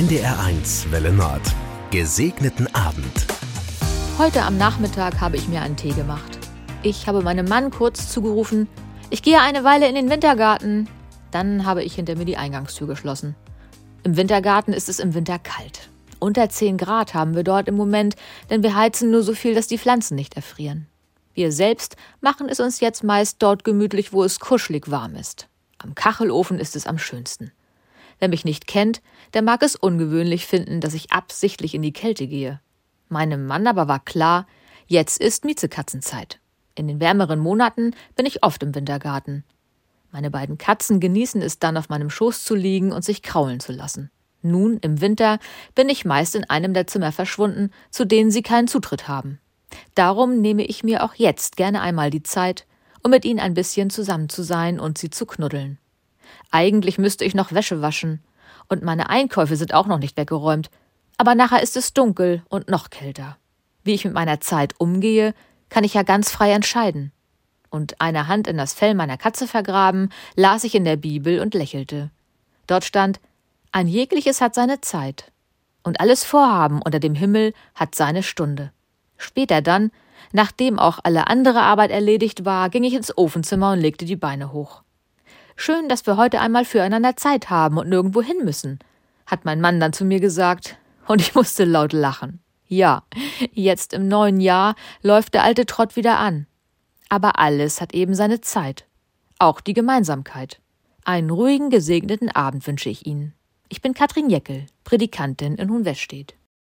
NDR1 Welle Nord. Gesegneten Abend. Heute am Nachmittag habe ich mir einen Tee gemacht. Ich habe meinem Mann kurz zugerufen, ich gehe eine Weile in den Wintergarten. Dann habe ich hinter mir die Eingangstür geschlossen. Im Wintergarten ist es im Winter kalt. Unter 10 Grad haben wir dort im Moment, denn wir heizen nur so viel, dass die Pflanzen nicht erfrieren. Wir selbst machen es uns jetzt meist dort gemütlich, wo es kuschelig warm ist. Am Kachelofen ist es am schönsten. Wer mich nicht kennt, der mag es ungewöhnlich finden, dass ich absichtlich in die Kälte gehe. Meinem Mann aber war klar, jetzt ist Miezekatzenzeit. In den wärmeren Monaten bin ich oft im Wintergarten. Meine beiden Katzen genießen es dann, auf meinem Schoß zu liegen und sich kraulen zu lassen. Nun, im Winter, bin ich meist in einem der Zimmer verschwunden, zu denen sie keinen Zutritt haben. Darum nehme ich mir auch jetzt gerne einmal die Zeit, um mit ihnen ein bisschen zusammen zu sein und sie zu knuddeln. Eigentlich müsste ich noch Wäsche waschen. Und meine Einkäufe sind auch noch nicht weggeräumt. Aber nachher ist es dunkel und noch kälter. Wie ich mit meiner Zeit umgehe, kann ich ja ganz frei entscheiden. Und eine Hand in das Fell meiner Katze vergraben, las ich in der Bibel und lächelte. Dort stand, ein jegliches hat seine Zeit. Und alles Vorhaben unter dem Himmel hat seine Stunde. Später dann, nachdem auch alle andere Arbeit erledigt war, ging ich ins Ofenzimmer und legte die Beine hoch. Schön, dass wir heute einmal füreinander Zeit haben und nirgendwo hin müssen, hat mein Mann dann zu mir gesagt, und ich musste laut lachen. Ja, jetzt im neuen Jahr läuft der alte Trott wieder an. Aber alles hat eben seine Zeit. Auch die Gemeinsamkeit. Einen ruhigen, gesegneten Abend wünsche ich Ihnen. Ich bin Katrin Jeckel, Predikantin in Hohenwestedt.